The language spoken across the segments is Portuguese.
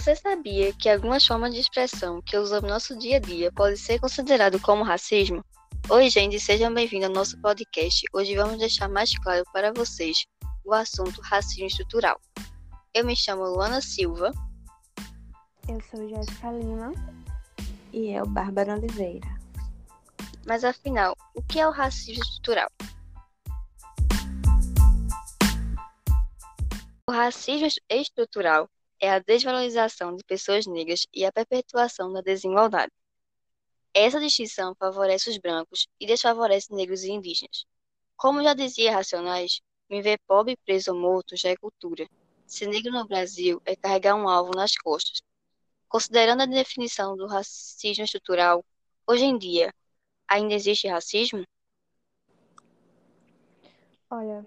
Você sabia que algumas formas de expressão que usamos no nosso dia a dia podem ser consideradas como racismo? Oi, gente, sejam bem-vindos ao nosso podcast. Hoje vamos deixar mais claro para vocês o assunto racismo estrutural. Eu me chamo Luana Silva. Eu sou Jéssica Lima. E eu, Bárbara Oliveira. Mas afinal, o que é o racismo estrutural? O racismo estrutural é a desvalorização de pessoas negras e a perpetuação da desigualdade. Essa distinção favorece os brancos e desfavorece negros e indígenas. Como já dizia Racionais, me ver pobre, preso ou morto já é cultura. Ser negro no Brasil é carregar um alvo nas costas. Considerando a definição do racismo estrutural, hoje em dia, ainda existe racismo? Olha,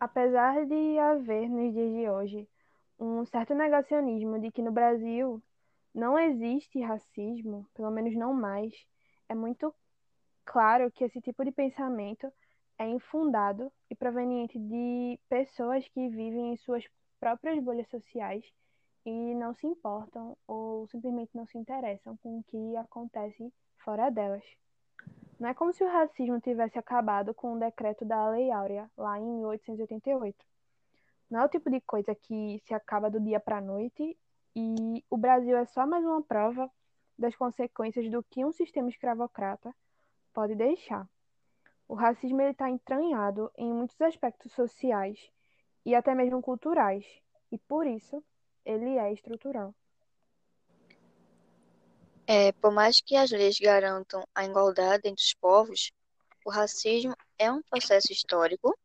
apesar de haver nos dias de hoje um certo negacionismo de que no Brasil não existe racismo, pelo menos não mais, é muito claro que esse tipo de pensamento é infundado e proveniente de pessoas que vivem em suas próprias bolhas sociais e não se importam ou simplesmente não se interessam com o que acontece fora delas. Não é como se o racismo tivesse acabado com o decreto da Lei Áurea, lá em 1888. Não é o tipo de coisa que se acaba do dia para a noite e o Brasil é só mais uma prova das consequências do que um sistema escravocrata pode deixar. O racismo está entranhado em muitos aspectos sociais e até mesmo culturais, e por isso ele é estrutural. É, por mais que as leis garantam a igualdade entre os povos, o racismo é um processo histórico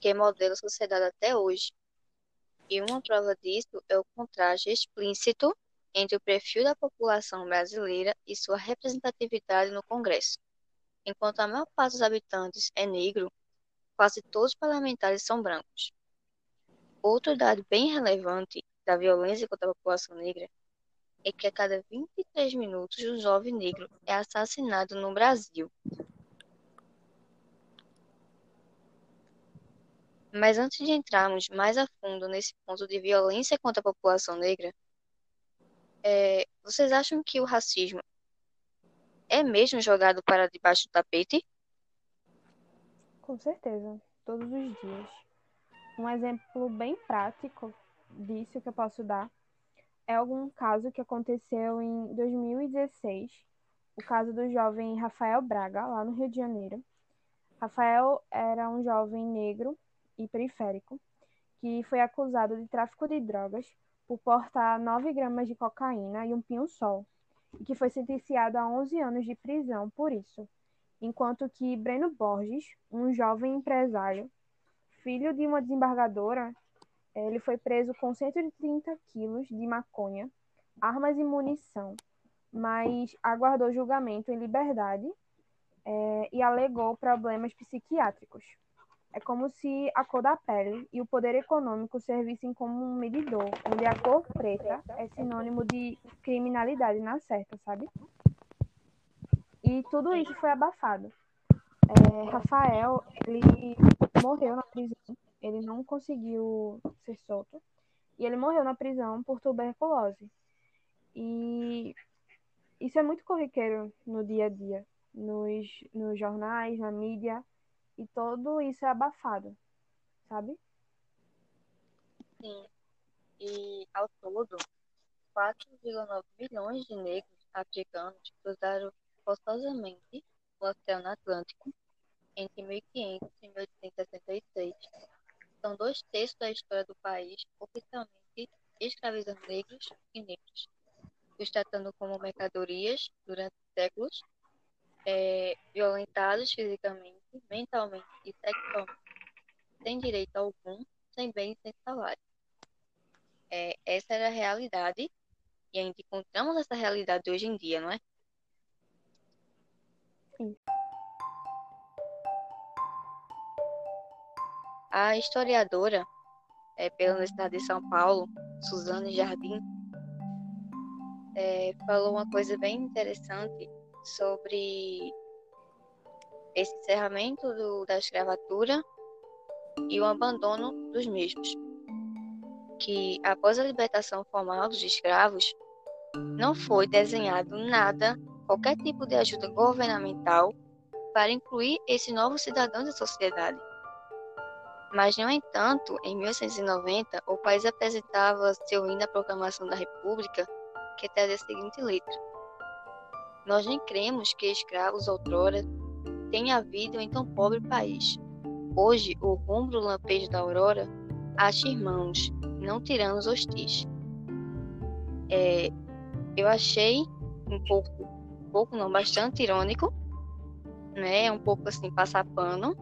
que modela a sociedade até hoje e uma prova disso é o contraste explícito entre o perfil da população brasileira e sua representatividade no Congresso. Enquanto a maior parte dos habitantes é negro, quase todos os parlamentares são brancos. Outro dado bem relevante da violência contra a população negra é que a cada 23 minutos um jovem negro é assassinado no Brasil. Mas antes de entrarmos mais a fundo nesse ponto de violência contra a população negra, é, vocês acham que o racismo é mesmo jogado para debaixo do tapete? Com certeza, todos os dias. Um exemplo bem prático disso que eu posso dar é algum caso que aconteceu em 2016, o caso do jovem Rafael Braga, lá no Rio de Janeiro. Rafael era um jovem negro e periférico, que foi acusado de tráfico de drogas por portar 9 gramas de cocaína e um pinho-sol, e que foi sentenciado a 11 anos de prisão por isso, enquanto que Breno Borges, um jovem empresário, filho de uma desembargadora, ele foi preso com 130 quilos de maconha, armas e munição, mas aguardou julgamento em liberdade é, e alegou problemas psiquiátricos. É como se a cor da pele e o poder econômico servissem como um medidor, onde a cor preta é sinônimo de criminalidade na certa, sabe? E tudo isso foi abafado. É, Rafael, ele morreu na prisão, ele não conseguiu ser solto, e ele morreu na prisão por tuberculose. E isso é muito corriqueiro no dia a dia, nos, nos jornais, na mídia, e todo isso é abafado, sabe? Sim. E ao todo, 4,9 milhões de negros africanos cruzaram forçosamente o Oceano Atlântico entre 1500 e 1866. São dois terços da história do país oficialmente escravizando negros e negros, os tratando como mercadorias durante séculos é, violentados fisicamente, mentalmente e sexualmente, sem direito algum, sem bem sem salário. É, essa era a realidade e ainda encontramos essa realidade hoje em dia, não é? Sim. A historiadora é, pela Universidade de São Paulo, Suzane Jardim, é, falou uma coisa bem interessante sobre esse encerramento do, da escravatura e o abandono dos mesmos. Que após a libertação formal dos escravos, não foi desenhado nada, qualquer tipo de ajuda governamental para incluir esses novos cidadãos da sociedade. Mas, no entanto, em 1890, o país apresentava seu hino à proclamação da República, que trazia a seguinte letra: Nós nem cremos que escravos outrora tenha havido em tão pobre país. Hoje, o rumo do lampejo da aurora acha irmãos, não tiranos hostis. É, eu achei um pouco, um pouco não, bastante irônico, né? Um pouco assim, passar pano,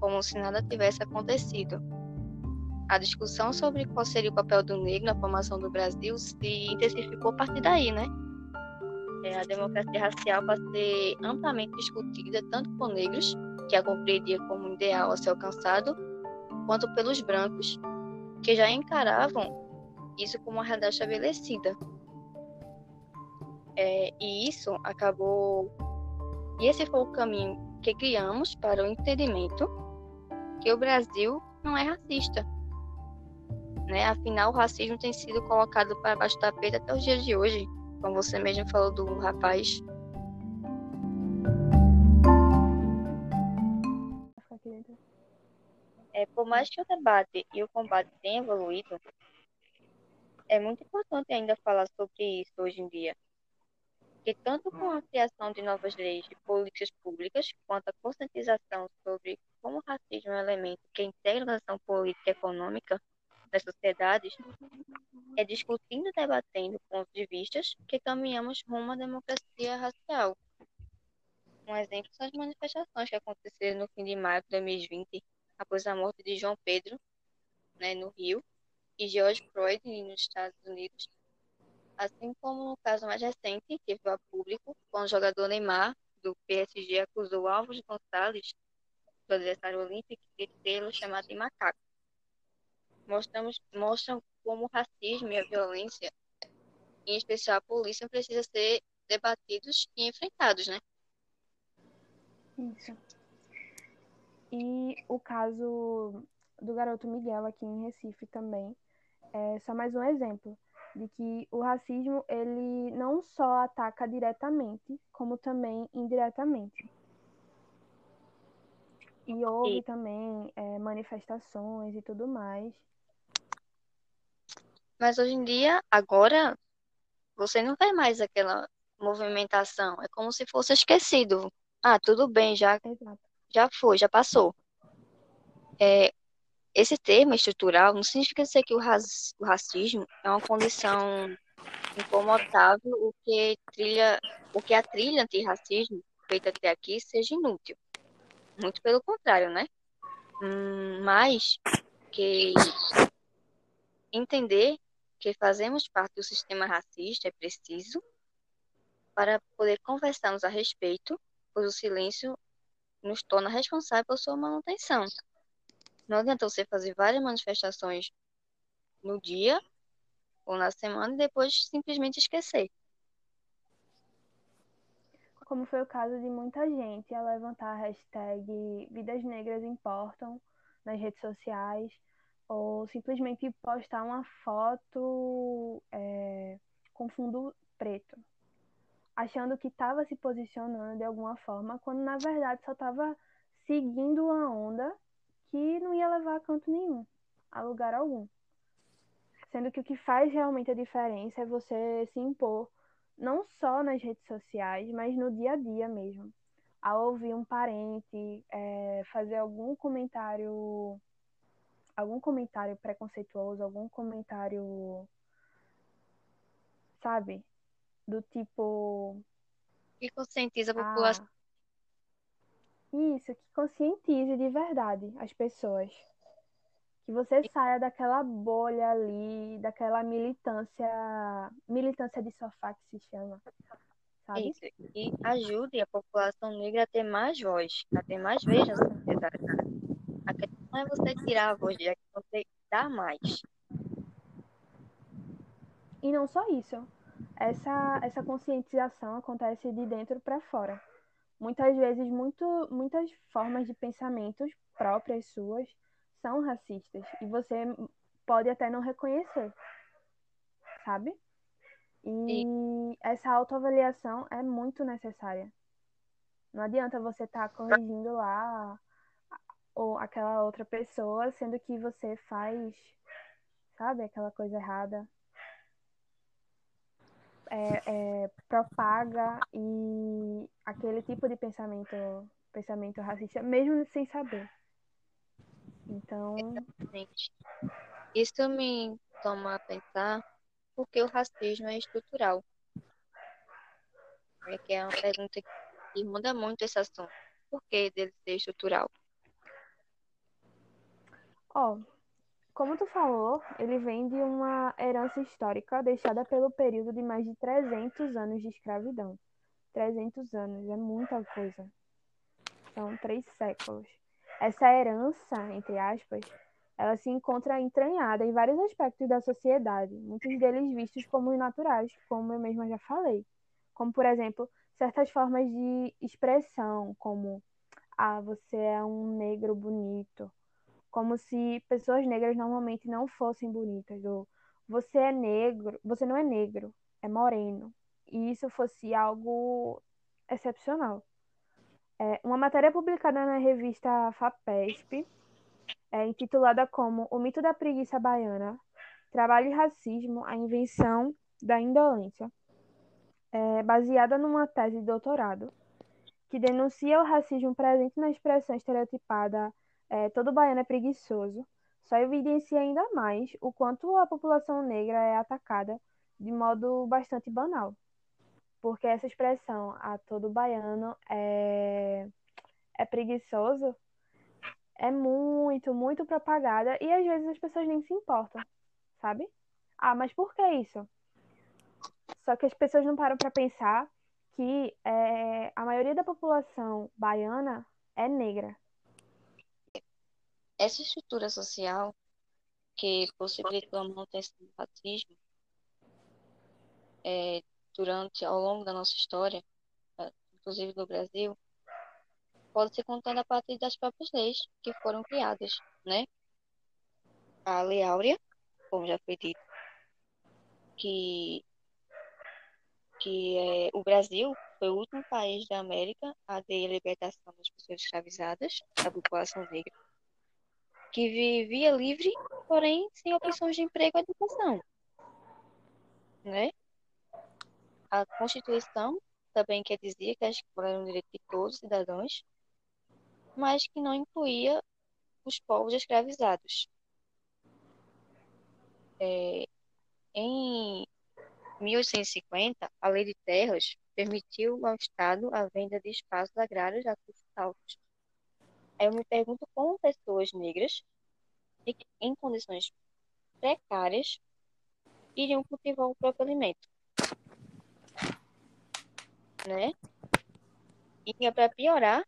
como se nada tivesse acontecido. A discussão sobre qual seria o papel do negro na formação do Brasil se intensificou a partir daí, né? É, a democracia racial vai ser amplamente discutida tanto por negros, que a compreendia como um ideal a ser alcançado, quanto pelos brancos, que já encaravam isso como uma realidade estabelecida. É, e isso acabou. E esse foi o caminho que criamos para o entendimento que o Brasil não é racista. Né? Afinal, o racismo tem sido colocado para baixo do tapete até os dias de hoje, como você mesmo falou do rapaz. É, por mais que o debate e o combate tenham evoluído, é muito importante ainda falar sobre isso hoje em dia. Que tanto com a criação de novas leis e políticas públicas, quanto a conscientização sobre como o racismo é um elemento que integra a ação política e econômica das sociedades, é discutindo e debatendo pontos de vista que caminhamos rumo à democracia racial. Um exemplo são as manifestações que aconteceram no fim de maio de 2020, após a morte de João Pedro, né, no Rio, e George Floyd nos Estados Unidos, assim como no caso mais recente, que veio a público, quando o jogador Neymar, do PSG, acusou Alves Gonçalves, do adversário olímpico, de tê-lo chamado de macaco. Mostramos, mostram como o racismo e a violência, em especial a polícia, precisam ser debatidos e enfrentados, né? Isso. E o caso do garoto Miguel aqui em Recife também, é só mais um exemplo de que o racismo ele não só ataca diretamente, como também indiretamente. E houve também é, manifestações e tudo mais. Mas hoje em dia, agora, você não vê mais aquela movimentação. É como se fosse esquecido. Ah, tudo bem, já, já foi, já passou. É, esse termo estrutural não significa dizer que o, o racismo é uma condição incomodável o que trilha, o que a trilha antirracismo feita até aqui seja inútil. Muito pelo contrário, né? Hum, mas que entender que fazemos parte do sistema racista é preciso para poder conversarmos a respeito, pois o silêncio nos torna responsável por sua manutenção. Não adianta você fazer várias manifestações no dia ou na semana e depois simplesmente esquecer. Como foi o caso de muita gente a levantar a hashtag Vidas Negras Importam nas redes sociais ou simplesmente postar uma foto é, com fundo preto, achando que estava se posicionando de alguma forma, quando na verdade só estava seguindo a onda que não ia levar a canto nenhum, a lugar algum. Sendo que o que faz realmente a diferença é você se impor, não só nas redes sociais, mas no dia a dia mesmo. Ao ouvir um parente é, fazer algum comentário, algum comentário preconceituoso, algum comentário, sabe? Do tipo. Que conscientiza a população. Ah, isso, que conscientize de verdade as pessoas. Que você saia daquela bolha ali, daquela militância, militância de sofá que se chama. Sabe? Isso, e ajude a população negra a ter mais voz, a ter mais vez na sociedade. A não é você tirar a voz, é você dar mais. E não só isso. Essa, essa conscientização acontece de dentro para fora muitas vezes muito, muitas formas de pensamentos próprias suas são racistas e você pode até não reconhecer, sabe? E essa autoavaliação é muito necessária. Não adianta você estar tá corrigindo lá ou aquela outra pessoa, sendo que você faz, sabe, aquela coisa errada. É, é, propaga e aquele tipo de pensamento pensamento racista, mesmo sem saber. Então. Exatamente. Isso me toma a pensar porque o racismo é estrutural. É que é uma pergunta que muda muito esse assunto. Por que dele ser estrutural? Ó, oh, como tu falou, ele vem de uma herança histórica deixada pelo período de mais de 300 anos de escravidão. 300 anos, é muita coisa. São três séculos. Essa herança, entre aspas, ela se encontra entranhada em vários aspectos da sociedade, muitos deles vistos como naturais, como eu mesma já falei. Como, por exemplo, certas formas de expressão, como ah, você é um negro bonito, como se pessoas negras normalmente não fossem bonitas, ou você é negro, você não é negro, é moreno. E isso fosse algo excepcional. É, uma matéria publicada na revista FAPESP, é, intitulada como O Mito da Preguiça Baiana, Trabalho e Racismo, a Invenção da Indolência, é, baseada numa tese de doutorado, que denuncia o racismo presente na expressão estereotipada é, todo baiano é preguiçoso, só evidencia ainda mais o quanto a população negra é atacada de modo bastante banal. Porque essa expressão, a todo baiano é, é preguiçoso, é muito, muito propagada e às vezes as pessoas nem se importam, sabe? Ah, mas por que isso? Só que as pessoas não param para pensar que é, a maioria da população baiana é negra. Essa estrutura social que possibilitou a manutenção do racismo é, durante, ao longo da nossa história, é, inclusive do Brasil, pode ser contada a partir das próprias leis que foram criadas, né? A Lei Áurea, como já foi dito, que que é, o Brasil foi o último país da América a à libertação das pessoas escravizadas, da população negra, que vivia livre, porém sem opções de emprego e educação. Né? A Constituição também quer dizer que a escola era um direito de todos os cidadãos, mas que não incluía os povos escravizados. É, em 1850, a Lei de Terras permitiu ao Estado a venda de espaços agrários a custos altos. Aí eu me pergunto como pessoas negras, em condições precárias, iriam cultivar o próprio alimento. Né? E é para piorar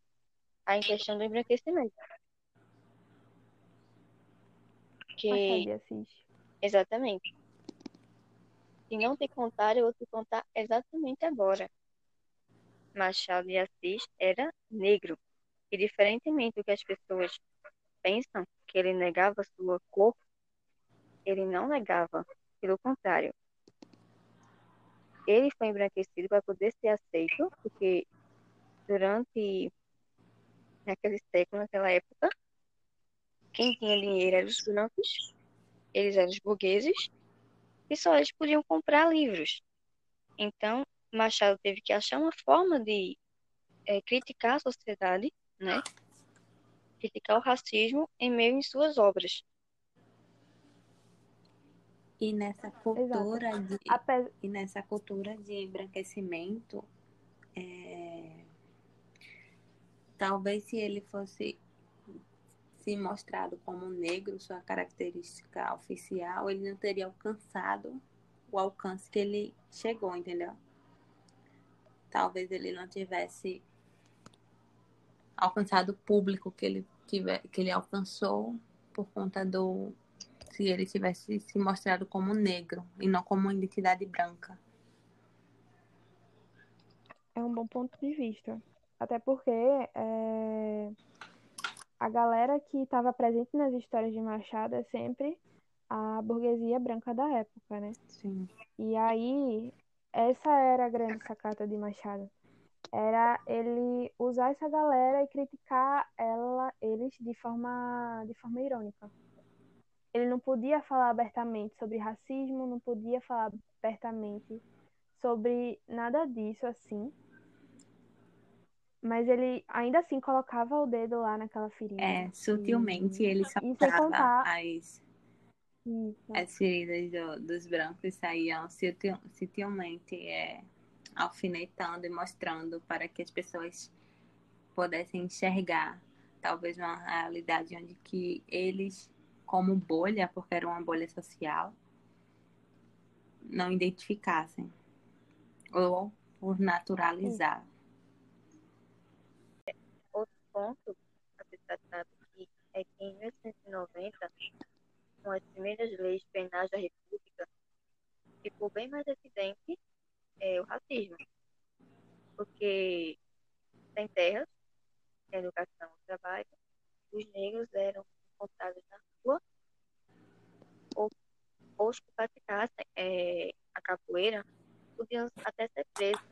a questão do embranquecimento. Que... Exatamente. Se não te contar, eu vou te contar exatamente agora. Machado de Assis era negro. E diferentemente do que as pessoas pensam, que ele negava sua cor, ele não negava. Pelo contrário. Ele foi embranquecido para poder ser aceito, porque durante naquele século, naquela época, quem tinha dinheiro eram os brancos, eles eram os burgueses, e só eles podiam comprar livros. Então, Machado teve que achar uma forma de é, criticar a sociedade, né? Criticar o racismo em meio em suas obras. E nessa cultura de e nessa cultura de embranquecimento, é... talvez se ele fosse se mostrado como negro, sua característica oficial, ele não teria alcançado o alcance que ele chegou, entendeu? Talvez ele não tivesse alcançado o público que ele, tiver, que ele alcançou por conta do. Se ele tivesse se mostrado como negro e não como uma identidade branca. É um bom ponto de vista. Até porque é, a galera que estava presente nas histórias de Machado é sempre a burguesia branca da época, né? Sim. E aí essa era a grande sacada de Machado. Era ele usar essa galera e criticar ela, eles de forma, de forma irônica. Ele não podia falar abertamente sobre racismo, não podia falar abertamente sobre nada disso assim. Mas ele ainda assim colocava o dedo lá naquela ferida. É, sutilmente E- ele sem saptava contar- as, Isso. as feridas do- dos brancos saíam sutil, sutilmente é, alfinetando e mostrando para que as pessoas pudessem enxergar talvez uma realidade onde que eles, como bolha, porque era uma bolha social, não identificassem. Ou por naturalizar. Outro ponto a ser aqui é que em 1890, com as primeiras leis penais da República, ficou bem mais evidente é, o racismo. Porque sem terras, sem educação trabalho, os negros eram encontrados na rua ou, ou os que praticassem é, a capoeira podiam até ser presos.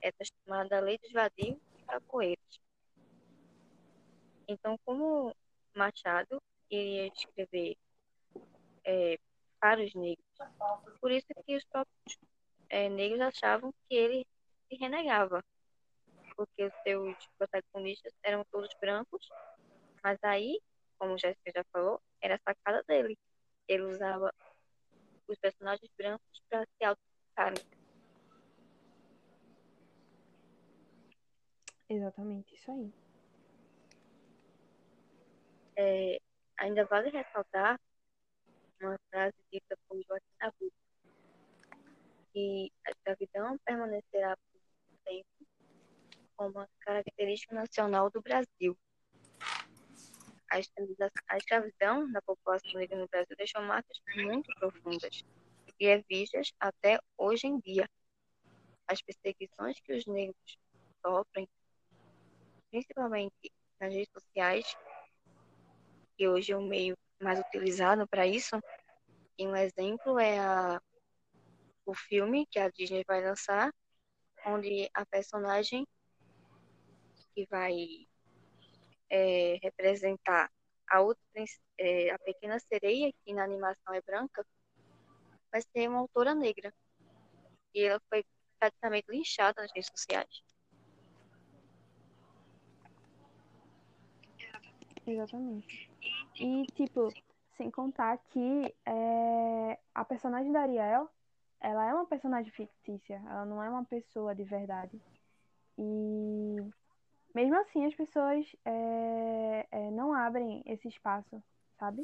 Essa é chamada lei dos vadios e capoeiras. Então, como Machado iria escrever é, para os negros, por isso que os próprios é, negros achavam que ele se renegava, porque os seus protagonistas eram todos brancos, mas aí, como Jéssica já falou, era a sacada dele. Ele usava os personagens brancos para se autocriticarem. Exatamente, isso aí. É, ainda vale ressaltar uma frase dita por Joaquim Nabuco, que a escravidão permanecerá por muito tempo como característica nacional do Brasil. A escravidão da população negra no Brasil deixou marcas muito profundas e é vistas até hoje em dia. As perseguições que os negros sofrem, principalmente nas redes sociais, que hoje é o meio mais utilizado para isso. E um exemplo é a, o filme que a Disney vai lançar, onde a personagem que vai é, representar a outra, é, a pequena sereia, que na animação é branca, vai ser uma autora negra. E ela foi praticamente linchada nas redes sociais. Exatamente. E, tipo, sem contar que é, a personagem da Ariel, ela é uma personagem fictícia, ela não é uma pessoa de verdade. E mesmo assim as pessoas é, é, não abrem esse espaço, sabe?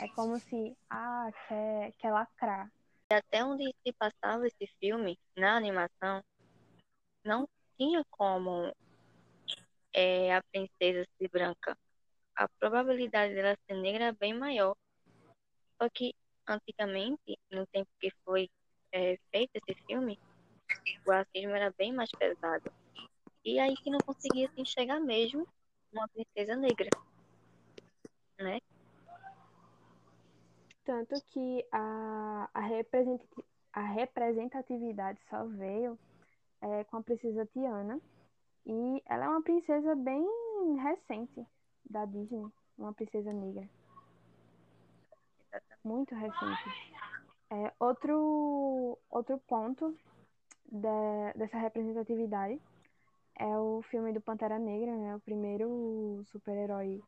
É como se, ah, quer, quer lacrar. até onde se passava esse filme, na animação, não tinha como é, a princesa ser branca. A probabilidade dela ser negra era bem maior. Só que antigamente, no tempo que foi é, feito esse filme, o racismo era bem mais pesado. E aí que não conseguia se enxergar mesmo uma princesa negra, né? Tanto que a, a representatividade só veio é, com a princesa Tiana. E ela é uma princesa bem recente da Disney, uma princesa negra. Muito recente. É, outro, outro ponto de- dessa representatividade é o filme do Pantera Negra, né? O primeiro super-herói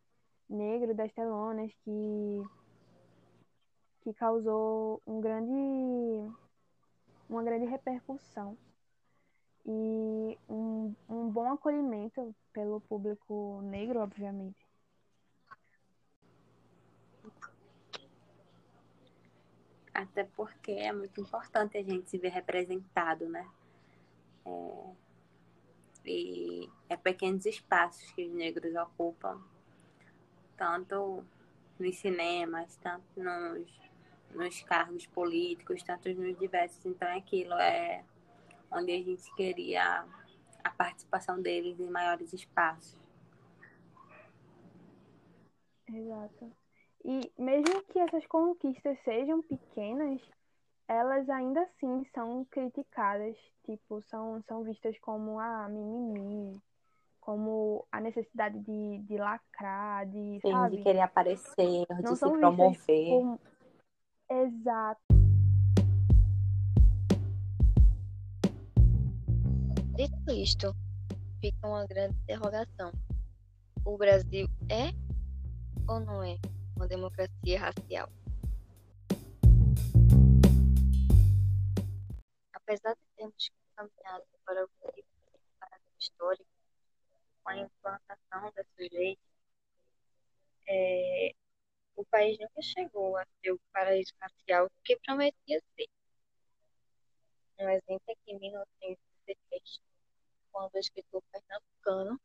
negro das telonas que que causou um grande, uma grande repercussão e um, um bom acolhimento pelo público negro, obviamente. Até porque é muito importante a gente se ver representado, né? É... E é pequenos espaços que os negros ocupam, tanto nos cinemas, tanto nos, nos cargos políticos, tanto nos diversos. Então, é aquilo é onde a gente queria a participação deles em maiores espaços. Exato. E mesmo que essas conquistas sejam pequenas, elas ainda assim são criticadas, tipo, são, são vistas como a ah, mimimi, como a necessidade de, de lacrar, de, Sim, sabe? de querer aparecer, Não de se promover. por- Exato. Dito isto, fica uma grande interrogação. O Brasil é ou não é uma democracia racial? Apesar de termos caminhado para o paradigma histórico, com a implantação dessas leis, é, o país nunca chegou a ser o paraíso racial que prometia ser. Um exemplo é que em 1963, quando o escritor pernambucano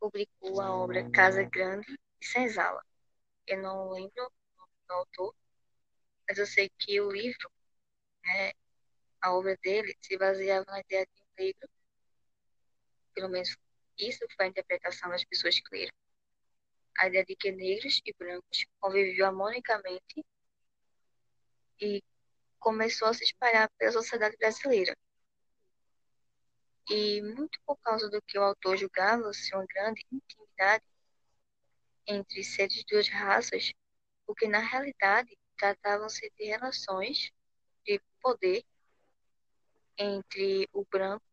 publicou a obra Casa Grande e Senzala. Eu não lembro do autor, mas eu sei que o livro, né, a obra dele, se baseava na ideia de um negro, pelo menos isso foi a interpretação das pessoas que leram, a ideia de que negros e brancos conviviam harmonicamente e começou a se espalhar pela sociedade brasileira. E muito por causa do que o autor julgava ser uma grande intimidade entre seres de duas raças, porque na realidade tratavam-se de relações de poder entre o branco,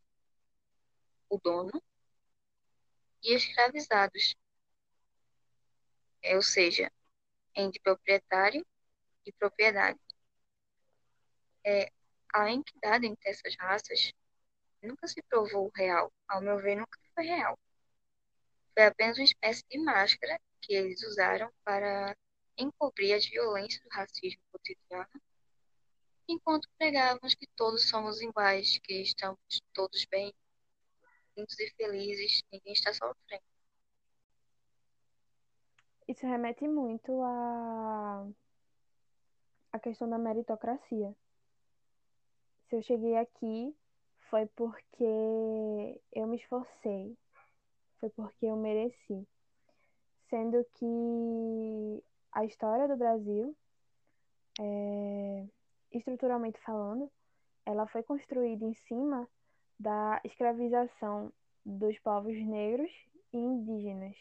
o dono, e escravizados, é, ou seja, entre proprietário e propriedade. É, a entidade entre essas raças nunca se provou real. Ao meu ver, nunca foi real. Foi apenas uma espécie de máscara que eles usaram para encobrir as violências do racismo cotidiano, enquanto pregávamos que todos somos iguais, que estamos todos bem, juntos e felizes, ninguém está sofrendo. Isso remete muito à a questão da meritocracia. Se eu cheguei aqui, foi porque eu me esforcei, foi porque eu mereci. Sendo que a história do Brasil, é, estruturalmente falando, ela foi construída em cima da escravização dos povos negros e indígenas.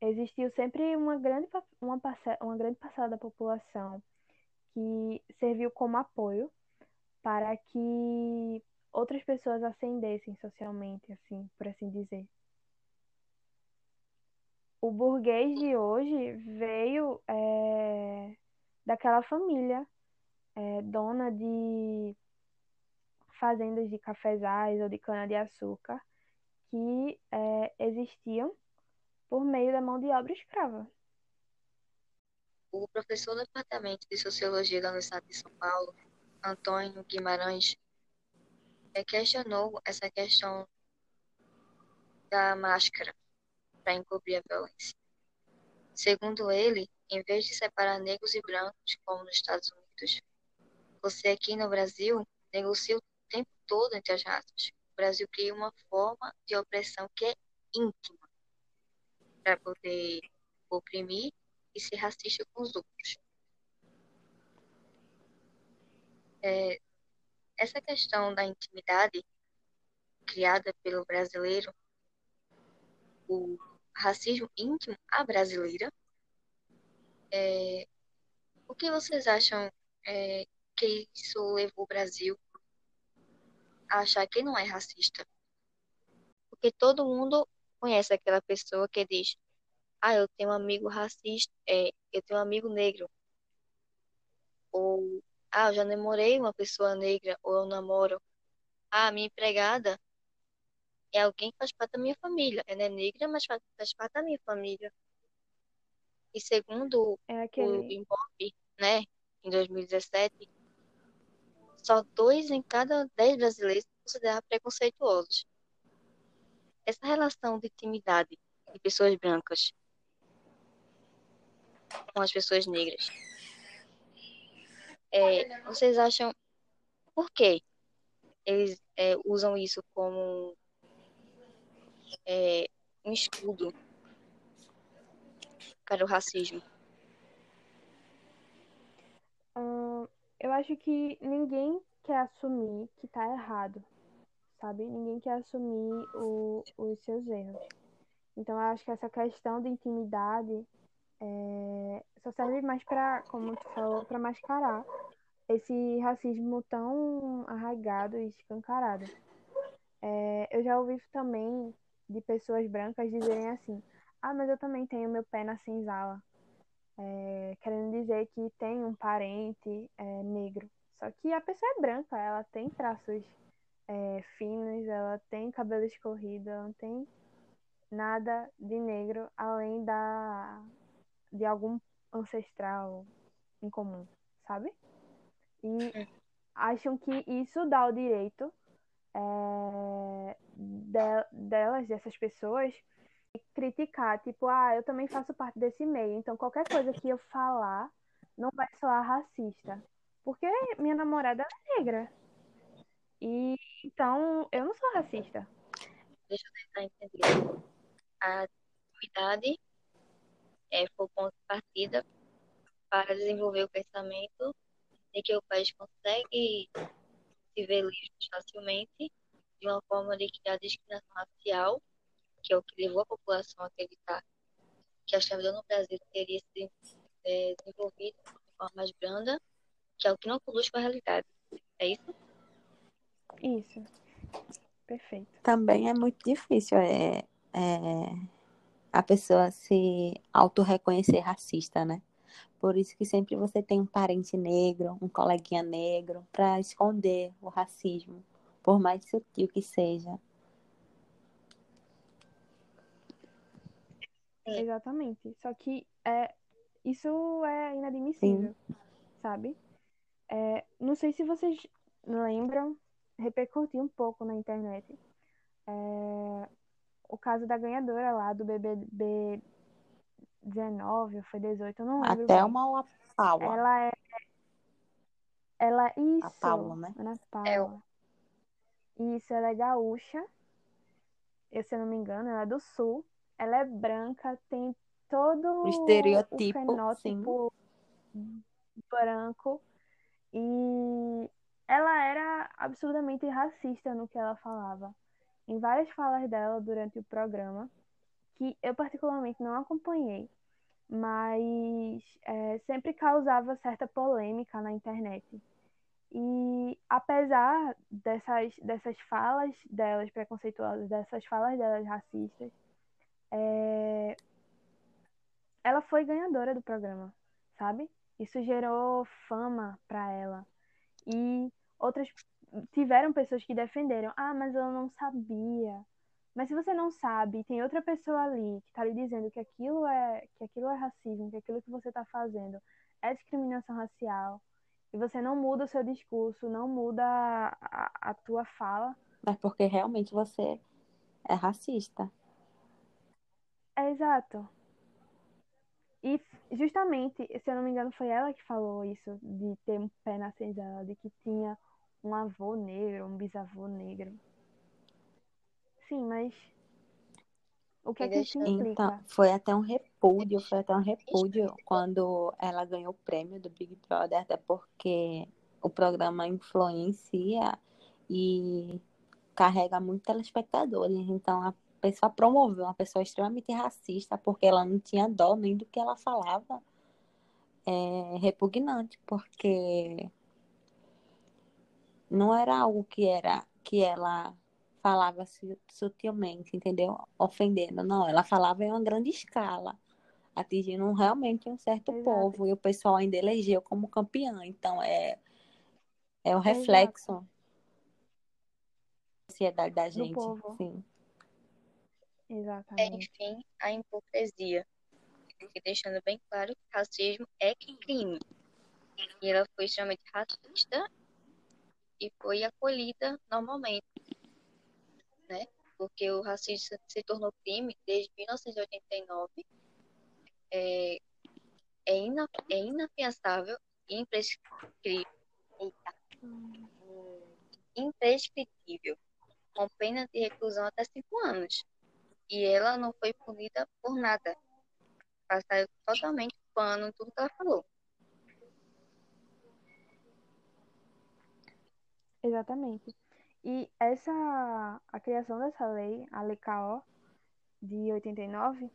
Existiu sempre uma grande, uma, uma grande parcela da população que serviu como apoio para que outras pessoas ascendessem socialmente, assim, por assim dizer. O burguês de hoje veio é, daquela família é, dona de fazendas de cafezais ou de cana-de-açúcar que é, existiam por meio da mão de obra escrava. O professor do Departamento de Sociologia da Universidade de São Paulo, Antônio Guimarães, é, questionou essa questão da máscara para encobrir a violência. Segundo ele, em vez de separar negros e brancos, como nos Estados Unidos, você aqui no Brasil negocia o tempo todo entre as raças. O Brasil cria uma forma de opressão que é íntima para poder oprimir e ser racista com os outros. É, essa questão da intimidade criada pelo brasileiro, o racismo íntimo à brasileira, é, o que vocês acham é, que isso levou o Brasil a achar que não é racista? Porque todo mundo conhece aquela pessoa que diz: Ah, eu tenho um amigo racista, é, eu tenho um amigo negro. Ou ah, eu já namorei uma pessoa negra, ou eu namoro. Ah, minha empregada é alguém que faz parte da minha família. Ela é negra, mas faz, parte da minha família. E segundo é aquele... o Ibope, né, em 2017, só dois em cada dez brasileiros se consideram preconceituosos. Essa relação de intimidade de pessoas brancas com as pessoas negras é, vocês acham por que eles é, usam isso como é, um escudo para o racismo? Hum, eu acho que ninguém quer assumir que tá errado, sabe? Ninguém quer assumir o, os seus erros. Então, eu acho que essa questão de intimidade é, só serve mais para, como tu falou, para mascarar esse racismo tão arraigado e escancarado. É, eu já ouvi também de pessoas brancas dizerem assim: ah, mas eu também tenho meu pé na senzala. É, querendo dizer que tem um parente é, negro. Só que a pessoa é branca, ela tem traços é, finos, ela tem cabelo escorrido, ela não tem nada de negro além da de algum ancestral em comum, sabe? E acham que isso dá o direito é, de, delas, dessas pessoas, criticar, tipo, ah, eu também faço parte desse meio, então qualquer coisa que eu falar não vai soar racista. Porque minha namorada é negra. E então eu não sou racista. Deixa eu tentar entender. A atividade é, foi o ponto de partida para desenvolver o pensamento de que o país consegue se ver livre facilmente de uma forma de que a discriminação racial, que é o que levou a população a acreditar que a escravidão no Brasil teria sido é, desenvolvida de forma mais branda, que é o que não conduz com a realidade. É isso? Isso. Perfeito. Também é muito difícil é, é a pessoa se auto-reconhecer racista, né? Por isso que sempre você tem um parente negro, um coleguinha negro, para esconder o racismo, por mais sutil que seja. Exatamente. Só que é, isso é inadmissível, Sim. sabe? É, não sei se vocês lembram, repercutiu um pouco na internet. É, o caso da ganhadora lá do BBB 19 ou foi 18, eu não lembro. Até uma Paula. Ela é. Ela, isso. A Paula, né? Ana Paula. É. Isso, ela é gaúcha. Eu, se eu não me engano, ela é do sul. Ela é branca, tem todo o estereotipo, o fenótipo sim. branco. E ela era absurdamente racista no que ela falava. Em várias falas dela durante o programa que eu particularmente não acompanhei, mas é, sempre causava certa polêmica na internet. E apesar dessas, dessas falas delas preconceituosas, dessas falas delas racistas, é... ela foi ganhadora do programa, sabe? Isso gerou fama para ela. E outras tiveram pessoas que defenderam: ah, mas eu não sabia, mas se você não sabe, tem outra pessoa ali que está lhe dizendo que aquilo é que aquilo é racismo, que aquilo que você está fazendo é discriminação racial, e você não muda o seu discurso, não muda a, a tua fala. Mas porque realmente você é racista. É exato. E justamente, se eu não me engano, foi ela que falou isso, de ter um pé na senzala, de que tinha um avô negro, um bisavô negro. Sim, mas o que é que isso implica? Então, foi até um repúdio, foi até um repúdio quando ela ganhou o prêmio do Big Brother, até porque o programa influencia e carrega muito telespectadores. Então a pessoa promoveu uma pessoa extremamente racista porque ela não tinha dó nem do que ela falava. É repugnante, porque não era algo que era que ela falava sutilmente, entendeu? Ofendendo. Não, ela falava em uma grande escala, atingindo realmente um certo Exato. povo. E o pessoal ainda elegeu como campeã. Então, é, é o reflexo da sociedade da gente. Sim. Exatamente. É, enfim, a hipocrisia. E deixando bem claro que racismo é crime. E ela foi extremamente racista e foi acolhida normalmente? Porque o racismo se tornou crime desde 1989. É, é, ina, é inafiançável e imprescritível, com pena de reclusão até cinco anos. E ela não foi punida por nada. Passaram totalmente pano tudo que ela falou. Exatamente. E essa, a criação dessa lei, a Lei KO, de 89,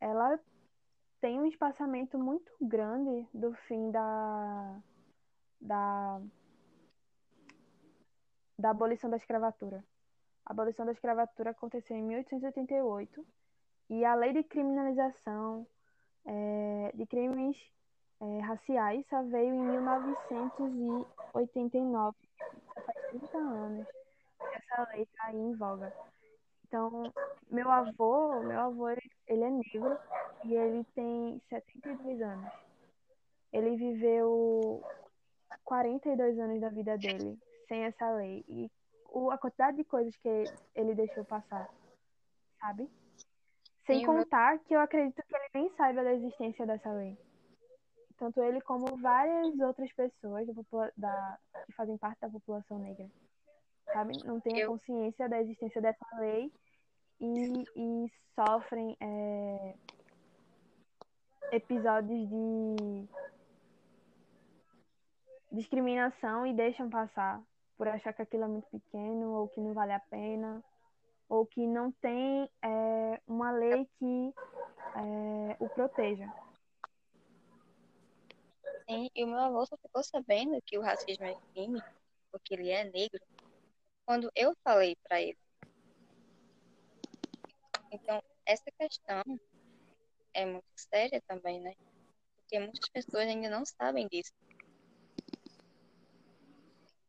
ela tem um espaçamento muito grande do fim da, da, da abolição da escravatura. A abolição da escravatura aconteceu em 1888 e a lei de criminalização é, de crimes é, raciais só veio em 1989. Já faz 30 anos que essa lei está aí em voga. Então, meu avô, meu avô, ele, é negro e ele tem 72 anos. Ele viveu 42 anos da vida dele sem essa lei. E o, a quantidade de coisas que ele deixou passar, sabe? Sem contar que eu acredito que ele nem saiba da existência dessa lei. Tanto ele como várias outras pessoas da, da- que fazem parte da população negra, sabe? Não têm a Eu- consciência da existência dessa lei e, e sofrem é, episódios de discriminação e deixam passar por achar que aquilo é muito pequeno ou que não vale a pena ou que não tem é, uma lei que é, o proteja. Sim, e o meu avô só ficou sabendo que o racismo é crime, porque ele é negro, quando eu falei pra ele. Então, essa questão é muito séria também, né? Porque muitas pessoas ainda não sabem disso.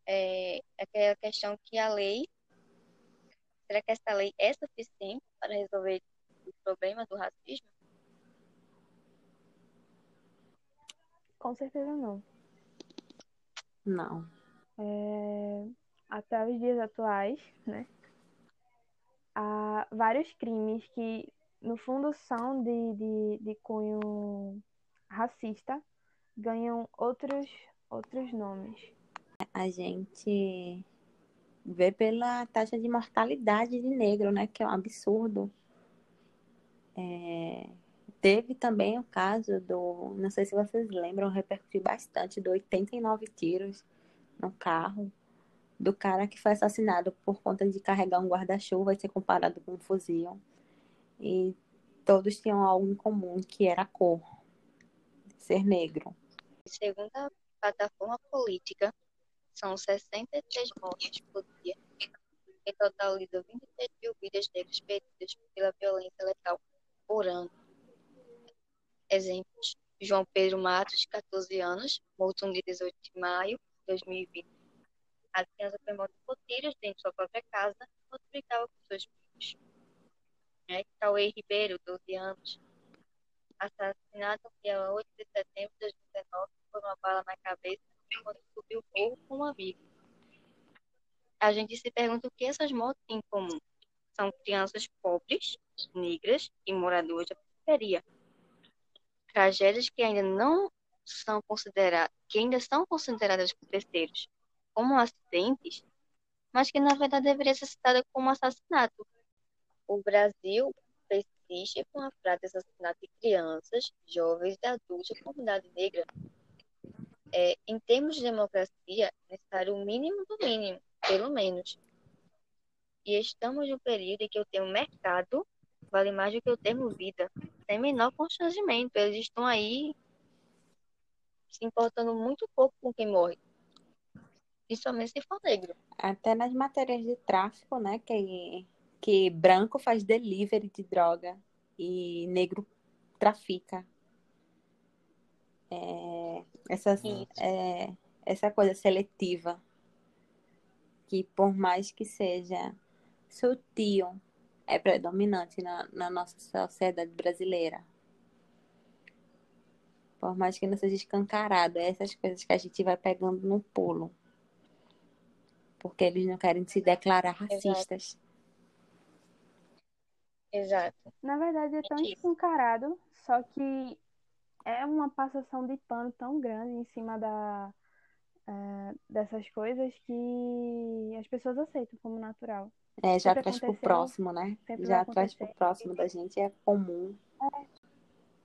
É aquela questão que a lei, será que essa lei é suficiente para resolver o problema do racismo? Com certeza não. Não. É, até os dias atuais, né? Há vários crimes que, no fundo, são de, de, de cunho racista, ganham outros, outros nomes. A gente vê pela taxa de mortalidade de negro, né? Que é um absurdo. É, Teve também o caso do, não sei se vocês lembram, repercutiu bastante, do 89 tiros no carro do cara que foi assassinado por conta de carregar um guarda-chuva e ser comparado com um fuzil. E todos tinham algo em comum, que era a cor, ser negro. Segundo a plataforma política, são 63 mortes por dia, que totalizam 23 mil vidas negras perdidas pela violência letal por ano. Exemplos: João Pedro Matos, 14 anos, no dia 18 de maio de 2020. A criança foi morta por tiros dentro de sua própria casa enquanto brincava com seus filhos. É, Cauê Ribeiro, 12 anos, assassinado no dia 8 de setembro de 2019 por uma bala na cabeça quando subiu o morro com um amigo. A gente se pergunta o que essas mortes têm em comum. São crianças pobres, negras e moradoras da periferia. Tragédias que ainda não são consideradas, que ainda são consideradas por terceiros como acidentes, mas que na verdade deveria ser citada como assassinato. O Brasil persiste com a prática de assassinato de crianças, jovens e adultos da comunidade negra. É, em termos de democracia, é necessário o mínimo do mínimo, pelo menos. E estamos num período em que o termo mercado vale mais do que o termo vida, sem menor constrangimento. Eles estão aí se importando muito pouco com quem morre, principalmente se for negro. Até nas matérias de tráfico, né? Que, que branco faz delivery de droga e negro trafica. É, Isso. é, essa coisa seletiva, que por mais que seja sutil, é predominante na, na nossa sociedade brasileira. Por mais que não seja escancarado, é essas coisas que a gente vai pegando no pulo. Porque eles não querem se declarar racistas. Exato. Na verdade, é tão escancarado, só que é uma passação de pano tão grande em cima da, é, dessas coisas que as pessoas aceitam como natural. É, já traz pro próximo, né? Já traz pro próximo da gente, é comum.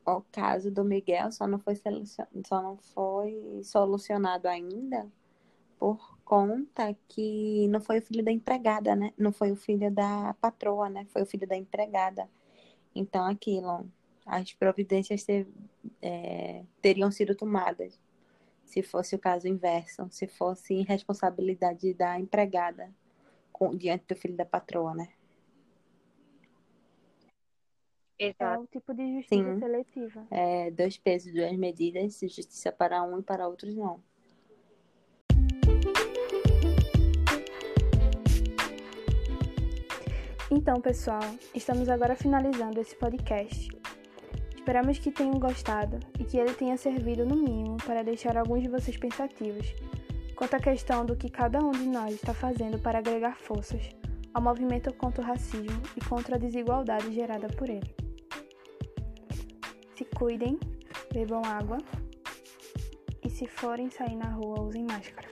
O caso do Miguel só não foi, só não foi solucionado ainda por conta que não foi o filho da empregada, né? Não foi o filho da patroa, né? Foi o filho da empregada. Então, aquilo, as providências ter, é, teriam sido tomadas se fosse o caso inverso, se fosse irresponsabilidade da empregada diante do filho da patroa, né? É um tipo de justiça Sim. seletiva. É, dois pesos, duas medidas, justiça para um e para outros não. Então, pessoal, estamos agora finalizando esse podcast. Esperamos que tenham gostado e que ele tenha servido, no mínimo, para deixar alguns de vocês pensativos quanto à questão do que cada um de nós está fazendo para agregar forças ao movimento contra o racismo e contra a desigualdade gerada por ele. Se cuidem, bebam água e, se forem sair na rua, usem máscara.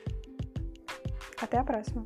Até a próxima!